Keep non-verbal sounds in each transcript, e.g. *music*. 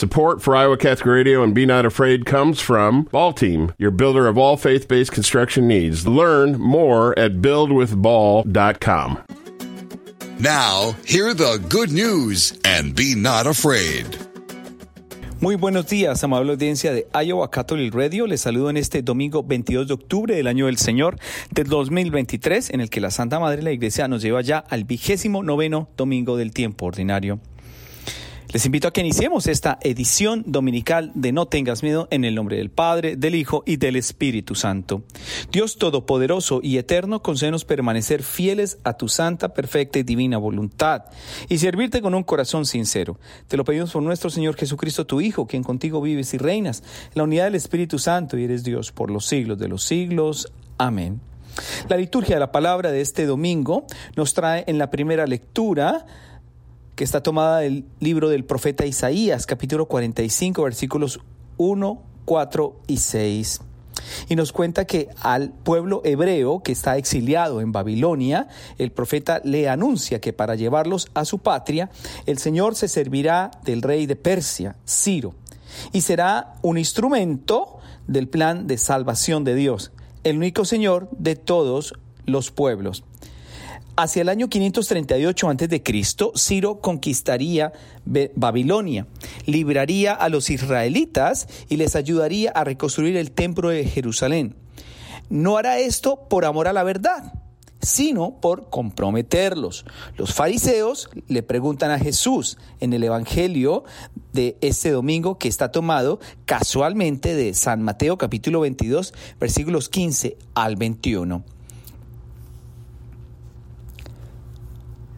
Support for Iowa Catholic Radio and Be Not Afraid comes from Ball Team, your builder of all faith based construction needs. Learn more at buildwithball.com. Now, hear the good news and be not afraid. Muy buenos días, amable audiencia de Iowa Catholic Radio. Les saludo en este domingo 22 de octubre del año del Señor del 2023, en el que la Santa Madre de la Iglesia nos lleva ya al vigésimo noveno domingo del tiempo ordinario. Les invito a que iniciemos esta edición dominical de No tengas miedo en el nombre del Padre, del Hijo y del Espíritu Santo. Dios Todopoderoso y Eterno, concédenos permanecer fieles a tu santa, perfecta y divina voluntad y servirte con un corazón sincero. Te lo pedimos por nuestro Señor Jesucristo, tu Hijo, quien contigo vives y reinas, en la unidad del Espíritu Santo y eres Dios por los siglos de los siglos. Amén. La liturgia de la palabra de este domingo nos trae en la primera lectura que está tomada del libro del profeta Isaías, capítulo 45, versículos 1, 4 y 6. Y nos cuenta que al pueblo hebreo que está exiliado en Babilonia, el profeta le anuncia que para llevarlos a su patria, el Señor se servirá del rey de Persia, Ciro, y será un instrumento del plan de salvación de Dios, el único Señor de todos los pueblos. Hacia el año 538 a.C., Ciro conquistaría Babilonia, libraría a los israelitas y les ayudaría a reconstruir el templo de Jerusalén. No hará esto por amor a la verdad, sino por comprometerlos. Los fariseos le preguntan a Jesús en el Evangelio de este domingo que está tomado casualmente de San Mateo capítulo 22 versículos 15 al 21.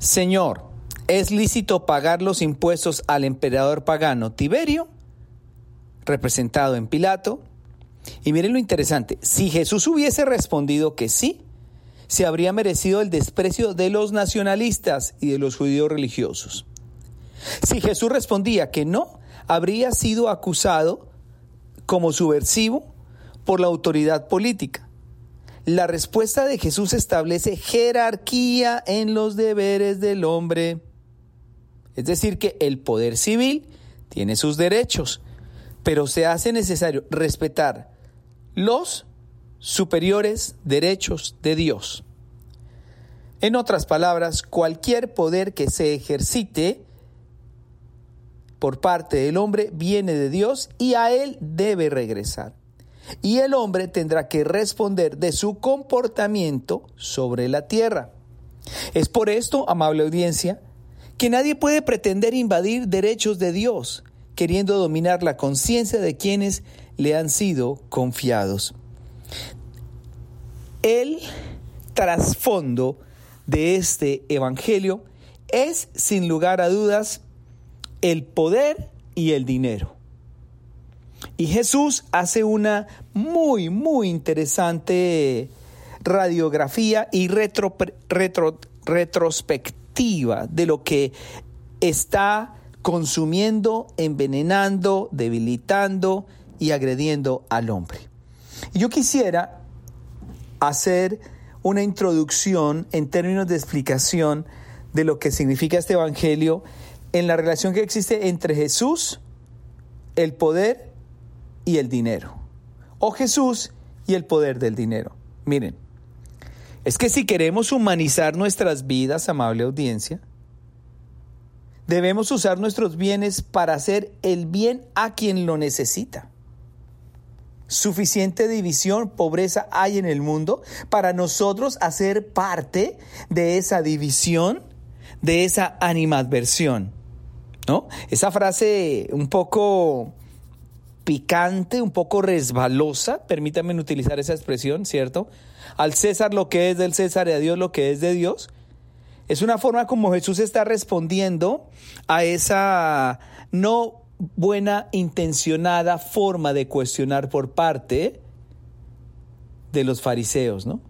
Señor, ¿es lícito pagar los impuestos al emperador pagano Tiberio, representado en Pilato? Y miren lo interesante, si Jesús hubiese respondido que sí, se habría merecido el desprecio de los nacionalistas y de los judíos religiosos. Si Jesús respondía que no, habría sido acusado como subversivo por la autoridad política. La respuesta de Jesús establece jerarquía en los deberes del hombre. Es decir, que el poder civil tiene sus derechos, pero se hace necesario respetar los superiores derechos de Dios. En otras palabras, cualquier poder que se ejercite por parte del hombre viene de Dios y a él debe regresar y el hombre tendrá que responder de su comportamiento sobre la tierra. Es por esto, amable audiencia, que nadie puede pretender invadir derechos de Dios, queriendo dominar la conciencia de quienes le han sido confiados. El trasfondo de este Evangelio es, sin lugar a dudas, el poder y el dinero. Y Jesús hace una muy, muy interesante radiografía y retro, retrospectiva de lo que está consumiendo, envenenando, debilitando y agrediendo al hombre. yo quisiera hacer una introducción en términos de explicación de lo que significa este Evangelio en la relación que existe entre Jesús, el poder y el dinero. O Jesús y el poder del dinero. Miren, es que si queremos humanizar nuestras vidas, amable audiencia, debemos usar nuestros bienes para hacer el bien a quien lo necesita. Suficiente división, pobreza hay en el mundo para nosotros hacer parte de esa división, de esa animadversión. ¿No? Esa frase un poco picante, un poco resbalosa, permítanme utilizar esa expresión, ¿cierto? Al César lo que es del César y a Dios lo que es de Dios. Es una forma como Jesús está respondiendo a esa no buena intencionada forma de cuestionar por parte de los fariseos, ¿no?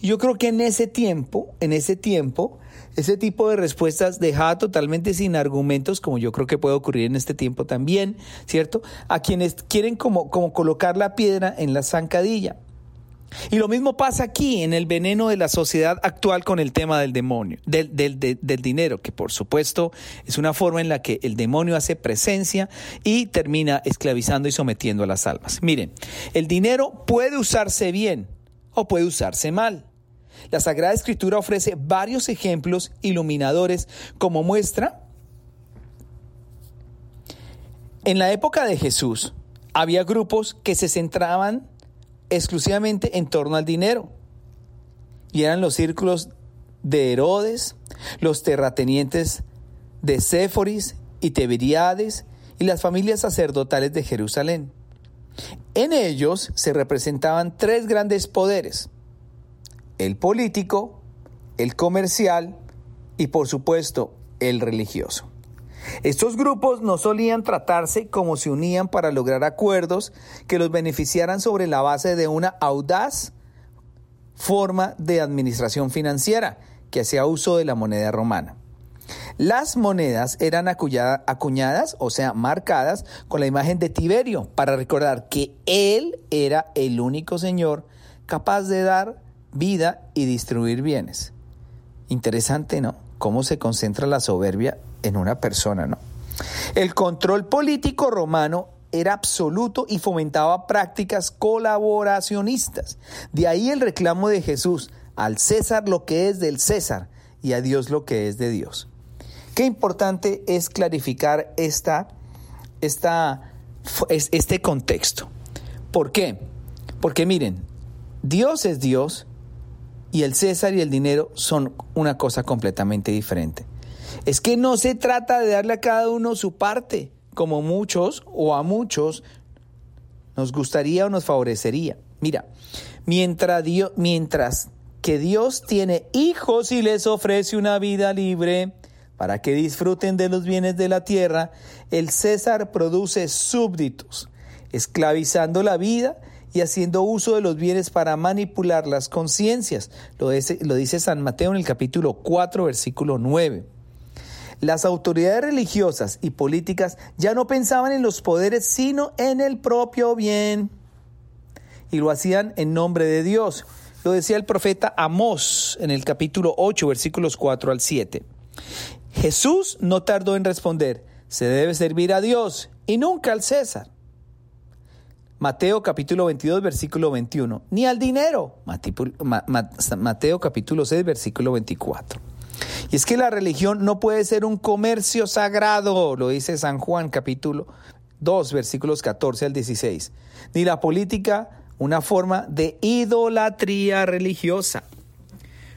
Y yo creo que en ese tiempo, en ese tiempo, ese tipo de respuestas dejaba totalmente sin argumentos, como yo creo que puede ocurrir en este tiempo también, ¿cierto? A quienes quieren como, como colocar la piedra en la zancadilla. Y lo mismo pasa aquí en el veneno de la sociedad actual con el tema del demonio, del, del, del, dinero, que por supuesto es una forma en la que el demonio hace presencia y termina esclavizando y sometiendo a las almas. Miren, el dinero puede usarse bien o puede usarse mal. La Sagrada Escritura ofrece varios ejemplos iluminadores como muestra. En la época de Jesús había grupos que se centraban exclusivamente en torno al dinero. Y eran los círculos de Herodes, los terratenientes de Séforis y Tiberiades y las familias sacerdotales de Jerusalén. En ellos se representaban tres grandes poderes, el político, el comercial y por supuesto el religioso. Estos grupos no solían tratarse como se unían para lograr acuerdos que los beneficiaran sobre la base de una audaz forma de administración financiera que hacía uso de la moneda romana. Las monedas eran acuñadas, o sea, marcadas con la imagen de Tiberio, para recordar que él era el único señor capaz de dar vida y distribuir bienes. Interesante, ¿no? Cómo se concentra la soberbia en una persona, ¿no? El control político romano era absoluto y fomentaba prácticas colaboracionistas. De ahí el reclamo de Jesús, al César lo que es del César y a Dios lo que es de Dios. Qué importante es clarificar esta, esta, este contexto. ¿Por qué? Porque miren, Dios es Dios y el César y el dinero son una cosa completamente diferente. Es que no se trata de darle a cada uno su parte, como muchos o a muchos nos gustaría o nos favorecería. Mira, mientras, mientras que Dios tiene hijos y les ofrece una vida libre para que disfruten de los bienes de la tierra, el César produce súbditos, esclavizando la vida y haciendo uso de los bienes para manipular las conciencias. Lo dice, San Mateo en el capítulo 4, versículo 9. Las autoridades religiosas y políticas ya no pensaban en los poderes, sino en el propio bien. Y lo hacían en nombre de Dios. Lo decía el profeta Amós en el capítulo 8, versículos 4 al 7. Jesús no tardó en responder, se debe servir a Dios y nunca al César. Mateo capítulo 22, versículo 21. Ni al dinero. Mateo capítulo 6, versículo 24. Y es que la religión no puede ser un comercio sagrado, lo dice San Juan capítulo 2, versículos 14 al 16. Ni la política una forma de idolatría religiosa.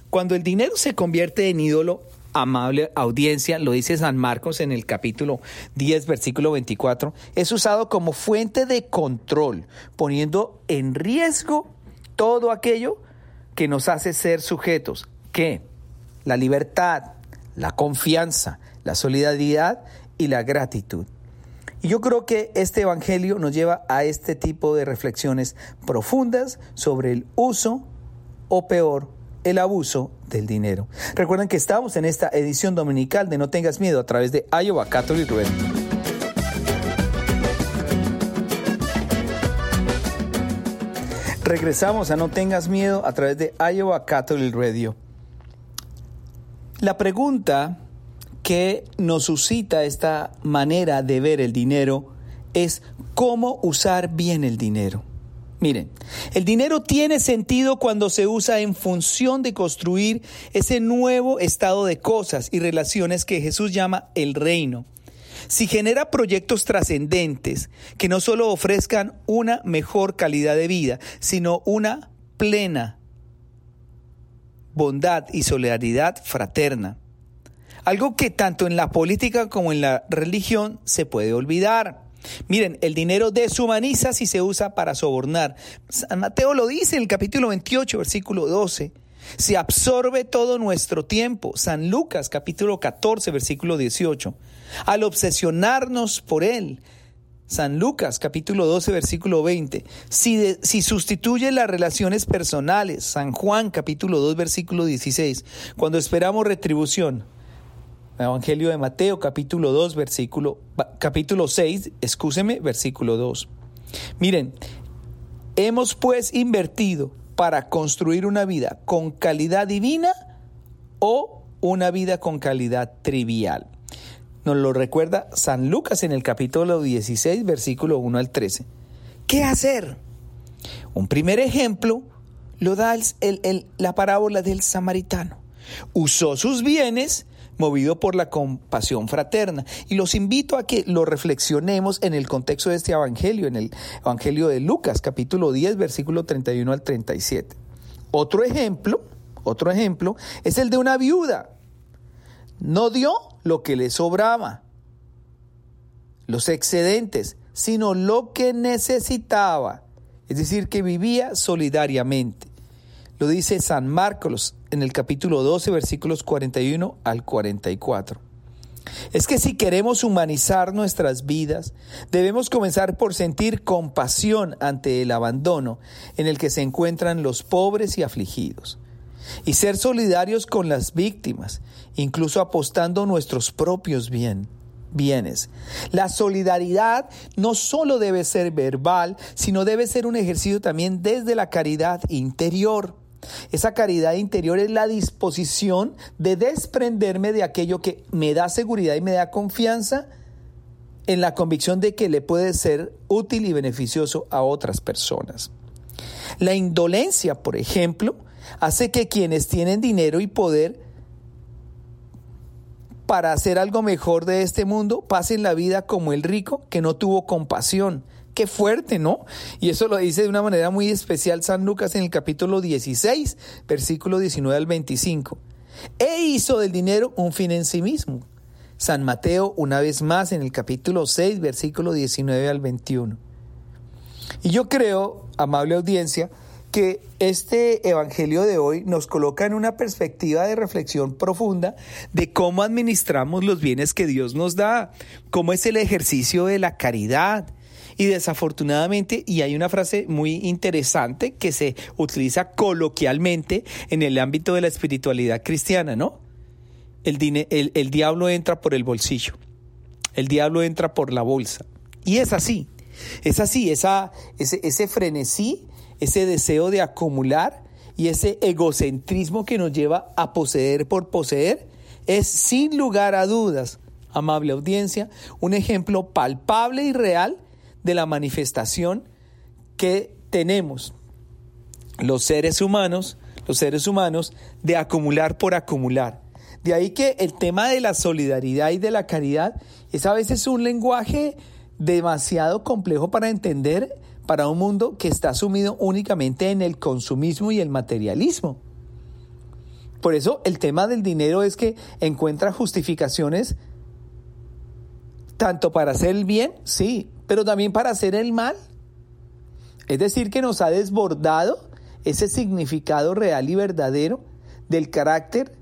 Cuando el dinero se convierte en ídolo, amable audiencia, lo dice San Marcos en el capítulo 10, versículo 24, es usado como fuente de control, poniendo en riesgo todo aquello que nos hace ser sujetos, que la libertad, la confianza, la solidaridad y la gratitud. Y yo creo que este Evangelio nos lleva a este tipo de reflexiones profundas sobre el uso o peor el abuso del dinero. Recuerden que estamos en esta edición dominical de No tengas miedo a través de Iowa Catholic Radio. Regresamos a No tengas miedo a través de Iowa Catholic Radio. La pregunta que nos suscita esta manera de ver el dinero es cómo usar bien el dinero. Miren, el dinero tiene sentido cuando se usa en función de construir ese nuevo estado de cosas y relaciones que Jesús llama el reino. Si genera proyectos trascendentes que no solo ofrezcan una mejor calidad de vida, sino una plena bondad y solidaridad fraterna. Algo que tanto en la política como en la religión se puede olvidar. Miren, el dinero deshumaniza si se usa para sobornar. San Mateo lo dice en el capítulo 28, versículo 12. Se absorbe todo nuestro tiempo. San Lucas capítulo 14, versículo 18. Al obsesionarnos por él. San Lucas capítulo 12, versículo 20. Si, si sustituye las relaciones personales. San Juan capítulo 2, versículo 16. Cuando esperamos retribución. Evangelio de Mateo, capítulo 2, versículo, capítulo 6, excúseme, versículo 2. Miren, hemos pues invertido para construir una vida con calidad divina o una vida con calidad trivial. Nos lo recuerda San Lucas en el capítulo 16, versículo 1 al 13. ¿Qué hacer? Un primer ejemplo lo da la parábola del samaritano. Usó sus bienes movido por la compasión fraterna. Y los invito a que lo reflexionemos en el contexto de este Evangelio, en el Evangelio de Lucas, capítulo 10, versículo 31 al 37. Otro ejemplo, otro ejemplo, es el de una viuda. No dio lo que le sobraba, los excedentes, sino lo que necesitaba. Es decir, que vivía solidariamente. Lo dice San Marcos en el capítulo 12, versículos 41 al 44. Es que si queremos humanizar nuestras vidas, debemos comenzar por sentir compasión ante el abandono en el que se encuentran los pobres y afligidos, y ser solidarios con las víctimas, incluso apostando nuestros propios bienes. La solidaridad no solo debe ser verbal, sino debe ser un ejercicio también desde la caridad interior. Esa caridad interior es la disposición de desprenderme de aquello que me da seguridad y me da confianza en la convicción de que le puede ser útil y beneficioso a otras personas. La indolencia, por ejemplo, hace que quienes tienen dinero y poder para hacer algo mejor de este mundo pasen la vida como el rico que no tuvo compasión, Qué fuerte, ¿no? Y eso lo dice de una manera muy especial San Lucas en el capítulo 16, versículo 19 al 25. E hizo del dinero un fin en sí mismo. San Mateo una vez más en el capítulo 6, versículo 19 al 21. Y yo creo, amable audiencia, que este Evangelio de hoy nos coloca en una perspectiva de reflexión profunda de cómo administramos los bienes que Dios nos da, cómo es el ejercicio de la caridad, y desafortunadamente, y hay una frase muy interesante que se utiliza coloquialmente en el ámbito de la espiritualidad cristiana, ¿no? El, el, diablo entra por el bolsillo, el diablo entra por la bolsa. Y es así, es así, esa, ese, ese frenesí, ese deseo de acumular y ese egocentrismo que nos lleva a poseer por poseer, es sin lugar a dudas, amable audiencia, un ejemplo palpable y real de la manifestación que tenemos los seres humanos, los seres humanos, de acumular por acumular. De ahí que el tema de la solidaridad y de la caridad es a veces un lenguaje demasiado complejo para entender para un mundo que está sumido únicamente en el consumismo y el materialismo. Por eso el tema del dinero es que encuentra justificaciones tanto para hacer el bien, sí, pero también para hacer el mal. Es decir, que nos ha desbordado ese significado real y verdadero del carácter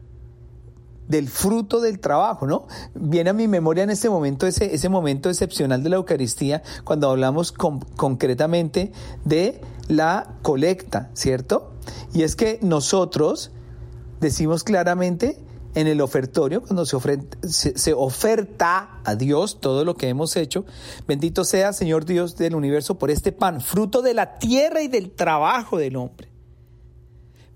del fruto del trabajo, ¿no? Viene a mi memoria en este momento ese, ese momento excepcional de la Eucaristía cuando hablamos concretamente de la colecta, ¿cierto? Y es que nosotros decimos claramente en el ofertorio, cuando se, se, oferta a Dios todo lo que hemos hecho. Bendito sea, Señor Dios del universo, por este pan, fruto de la tierra y del trabajo del hombre.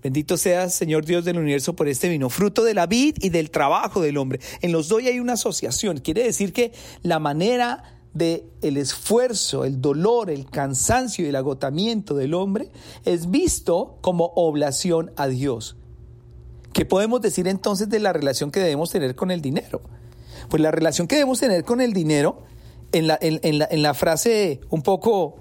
Bendito sea, Señor Dios del universo, por este vino, fruto de la vid y del trabajo del hombre. En los dos hay una asociación. Quiere decir que la manera de el esfuerzo, el dolor, el cansancio y el agotamiento del hombre es visto como oblación a Dios. ¿Qué podemos decir entonces de la relación que debemos tener con el dinero? Pues la relación que debemos tener con el dinero, en la, en, la, frase un poco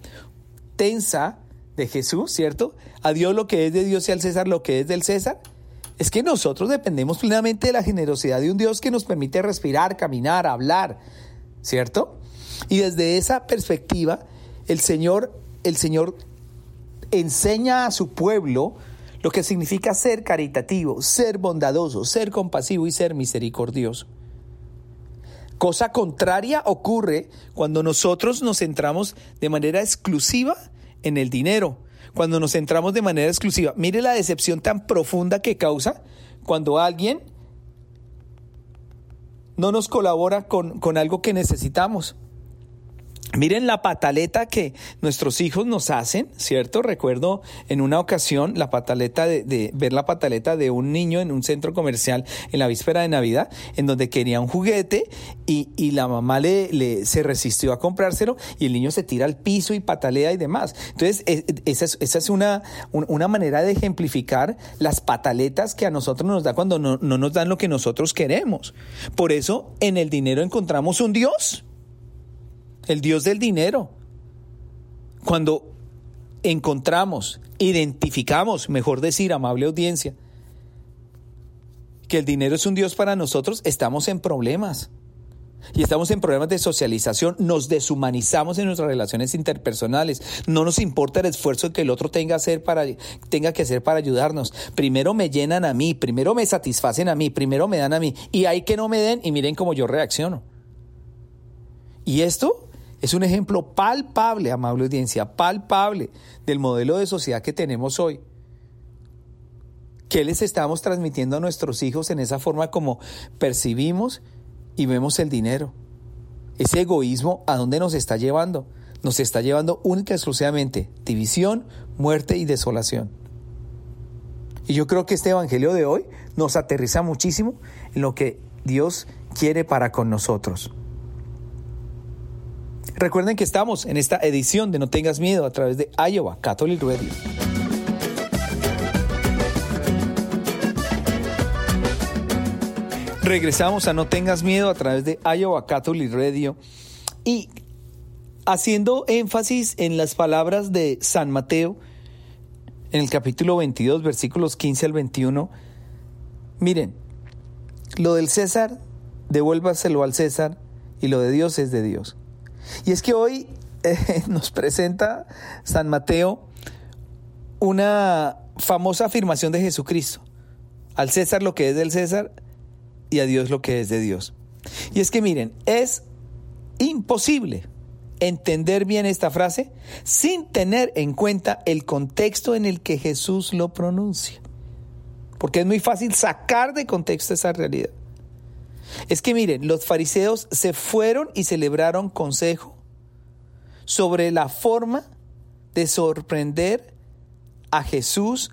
tensa de Jesús, ¿cierto? A Dios lo que es de Dios y al César lo que es del César. Es que nosotros dependemos plenamente de la generosidad de un Dios que nos permite respirar, caminar, hablar, ¿cierto? Y desde esa perspectiva, el Señor, el Señor enseña a su pueblo lo que significa ser caritativo, ser bondadoso, ser compasivo y ser misericordioso. Cosa contraria ocurre cuando nosotros nos centramos de manera exclusiva en el dinero, cuando nos centramos de manera exclusiva. Mire la decepción tan profunda que causa cuando alguien no nos colabora con, con algo que necesitamos. Miren la pataleta que nuestros hijos nos hacen, ¿cierto? Recuerdo en una ocasión la pataleta de, ver la pataleta de un niño en un centro comercial en la víspera de Navidad, en donde quería un juguete y, y la mamá le, le, se resistió a comprárselo y el niño se tira al piso y patalea y demás. Entonces, esa es, esa es una, una manera de ejemplificar las pataletas que a nosotros nos da cuando no, no nos dan lo que nosotros queremos. Por eso, en el dinero encontramos un Dios el Dios del dinero. Cuando encontramos, identificamos, mejor decir, amable audiencia, que el dinero es un Dios para nosotros, estamos en problemas. Y estamos en problemas de socialización, nos deshumanizamos en nuestras relaciones interpersonales, no nos importa el esfuerzo que el otro tenga, que hacer para ayudarnos. Primero me llenan a mí, primero me satisfacen a mí, primero me dan a mí, y hay que no me den y miren cómo yo reacciono. Y esto es un ejemplo palpable, amable audiencia, palpable del modelo de sociedad que tenemos hoy. ¿Qué les estamos transmitiendo a nuestros hijos en esa forma como percibimos y vemos el dinero? Ese egoísmo, ¿a dónde nos está llevando? Nos está llevando única y exclusivamente división, muerte y desolación. Y yo creo que este Evangelio de hoy nos aterriza muchísimo en lo que Dios quiere para con nosotros. Recuerden que estamos en esta edición de No tengas miedo a través de Iowa Catholic Radio. Regresamos a No tengas miedo a través de Iowa Catholic Radio y haciendo énfasis en las palabras de San Mateo en el capítulo 22 versículos 15 al 21. Miren, lo del César, devuélvaselo al César y lo de Dios es de Dios. Y es que hoy eh, *laughs* nos presenta San Mateo una famosa afirmación de Jesucristo. Al César lo que es del César y a Dios lo que es de Dios. Y es que miren, es imposible entender bien esta frase sin tener en cuenta el contexto en el que Jesús lo pronuncia. Porque es muy fácil sacar de contexto esa realidad. Es que miren, los fariseos se fueron y celebraron consejo sobre la forma de sorprender a Jesús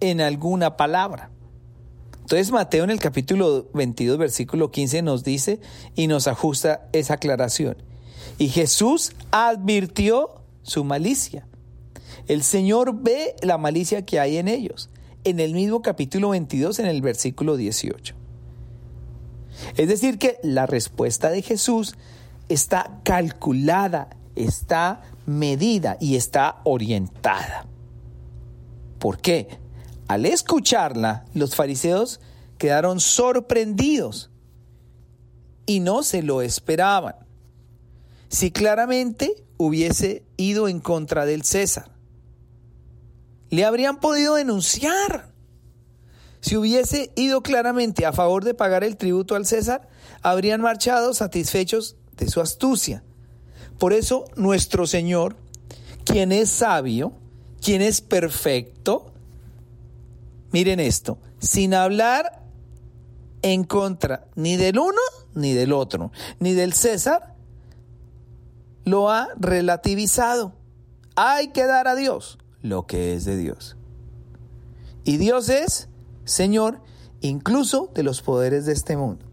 en alguna palabra. Entonces Mateo en el capítulo 22, versículo 15 nos dice y nos ajusta esa aclaración. Y Jesús advirtió su malicia. El Señor ve la malicia que hay en ellos. En el mismo capítulo 22, en el versículo 18. Es decir, que la respuesta de Jesús está calculada, está medida y está orientada. ¿Por qué? Al escucharla, los fariseos quedaron sorprendidos y no se lo esperaban. Si claramente hubiese ido en contra del César, le habrían podido denunciar. Si hubiese ido claramente a favor de pagar el tributo al César, habrían marchado satisfechos de su astucia. Por eso nuestro Señor, quien es sabio, quien es perfecto, miren esto, sin hablar en contra ni del uno ni del otro, ni del César, lo ha relativizado. Hay que dar a Dios lo que es de Dios. Y Dios es Señor, incluso de los poderes de este mundo.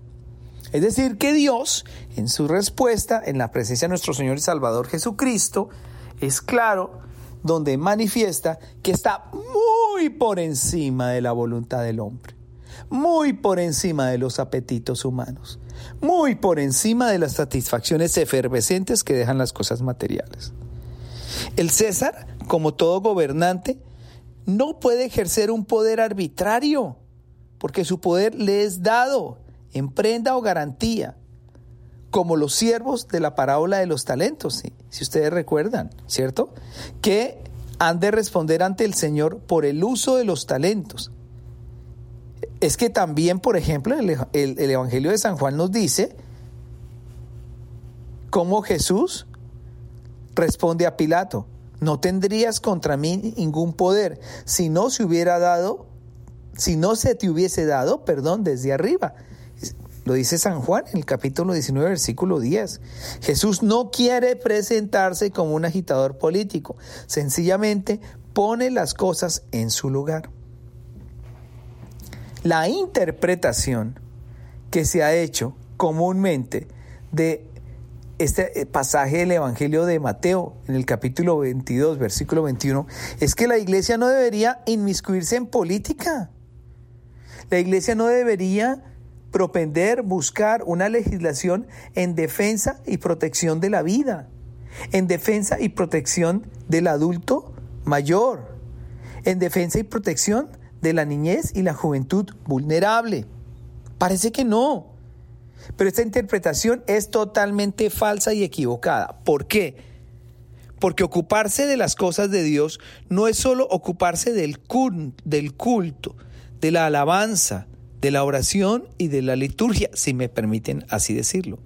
Es decir, que Dios, en su respuesta, en la presencia de nuestro Señor y Salvador Jesucristo, es claro donde manifiesta que está muy por encima de la voluntad del hombre, muy por encima de los apetitos humanos, muy por encima de las satisfacciones efervescentes que dejan las cosas materiales. El César, como todo gobernante, no puede ejercer un poder arbitrario, porque su poder le es dado en prenda o garantía, como los siervos de la parábola de los talentos, si ustedes recuerdan, ¿cierto? Que han de responder ante el Señor por el uso de los talentos. Es que también, por ejemplo, el, el Evangelio de San Juan nos dice cómo Jesús responde a Pilato no tendrías contra mí ningún poder si no se hubiera dado, si no se te hubiese dado, perdón, desde arriba. Lo dice San Juan en el capítulo 19, versículo 10. Jesús no quiere presentarse como un agitador político, sencillamente pone las cosas en su lugar. La interpretación que se ha hecho comúnmente de este pasaje del Evangelio de Mateo en el capítulo 22, versículo 21, es que la iglesia no debería inmiscuirse en política. La iglesia no debería propender buscar una legislación en defensa y protección de la vida, en defensa y protección del adulto mayor, en defensa y protección de la niñez y la juventud vulnerable. Parece que no. Pero esta interpretación es totalmente falsa y equivocada. ¿Por qué? Porque ocuparse de las cosas de Dios no es solo ocuparse del culto, de la alabanza, de la oración y de la liturgia, si me permiten así decirlo,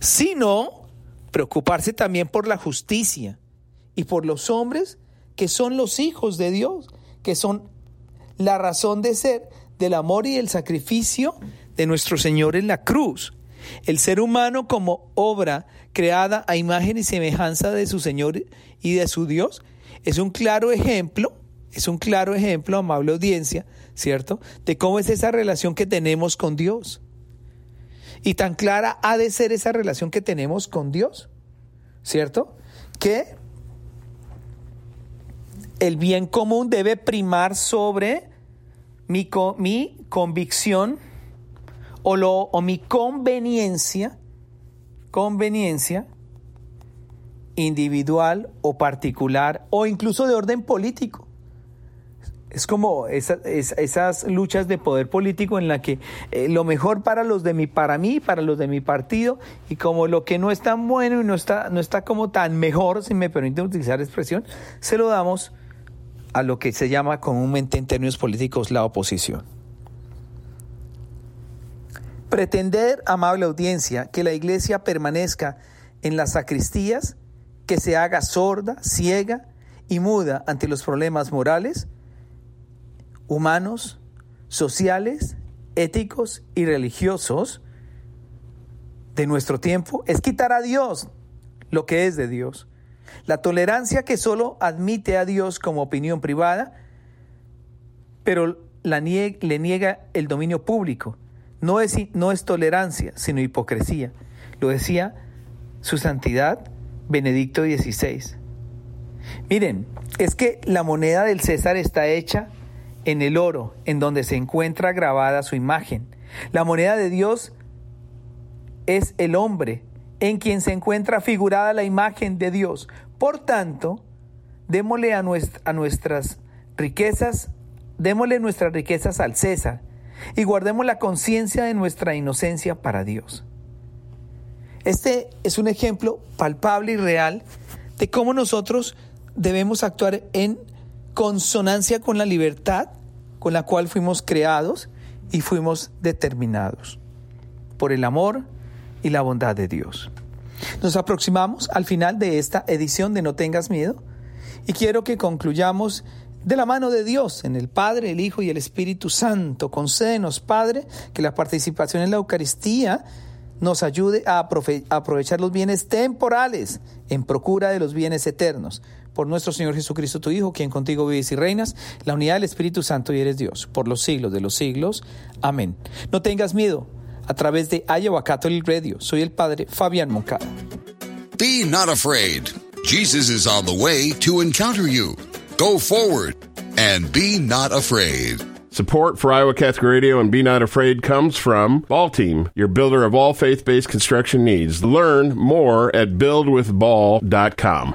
sino preocuparse también por la justicia y por los hombres que son los hijos de Dios, que son la razón de ser del amor y el sacrificio de nuestro Señor en la cruz. El ser humano como obra creada a imagen y semejanza de su Señor y de su Dios es un claro ejemplo, es un claro ejemplo, amable audiencia, ¿cierto? De cómo es esa relación que tenemos con Dios. Y tan clara ha de ser esa relación que tenemos con Dios, ¿cierto? Que el bien común debe primar sobre mi, mi convicción o, lo, o mi conveniencia, conveniencia individual o particular o incluso de orden político. Es como esas luchas de poder político en la que eh, lo mejor para los de mi, para mí, para los de mi partido, y como lo que no es tan bueno y no está, no está como tan mejor, si me permiten utilizar la expresión, se lo damos a lo que se llama comúnmente en términos políticos la oposición. Pretender, amable audiencia, que la iglesia permanezca en las sacristías, que se haga sorda, ciega y muda ante los problemas morales, humanos, sociales, éticos y religiosos de nuestro tiempo, es quitar a Dios lo que es de Dios la tolerancia que solo admite a Dios como opinión privada, pero le niega el dominio público. No es, no es tolerancia, sino hipocresía. Lo decía su santidad Benedicto XVI. Miren, es que la moneda del César está hecha en el oro, en donde se encuentra grabada su imagen. La moneda de Dios es el hombre, en quien se encuentra figurada la imagen de Dios. Por tanto, démosle a, nuestras riquezas, démosle nuestras riquezas al César y guardemos la conciencia de nuestra inocencia para Dios. Este es un ejemplo palpable y real de cómo nosotros debemos actuar en consonancia con la libertad con la cual fuimos creados y fuimos determinados por el amor y la bondad de Dios. Nos aproximamos al final de esta edición de No tengas miedo y quiero que concluyamos de la mano de Dios, en el Padre, el Hijo y el Espíritu Santo. Concédenos, Padre, que la participación en la Eucaristía nos ayude a aprovechar los bienes temporales en procura de los bienes eternos. Por nuestro Señor Jesucristo, tu Hijo, quien contigo vives y reinas, la unidad del Espíritu Santo y eres Dios, por los siglos de los siglos. Amén. No tengas miedo a través de Iowa Catholic Radio. Soy el padre Fabián Moncada. Be not afraid. Jesus is on the way to encounter you. Go forward and be not afraid. Support for Iowa Catholic Radio and Be Not Afraid comes from Ball Team, your builder of all faith based construction needs. Learn more at buildwithball.com.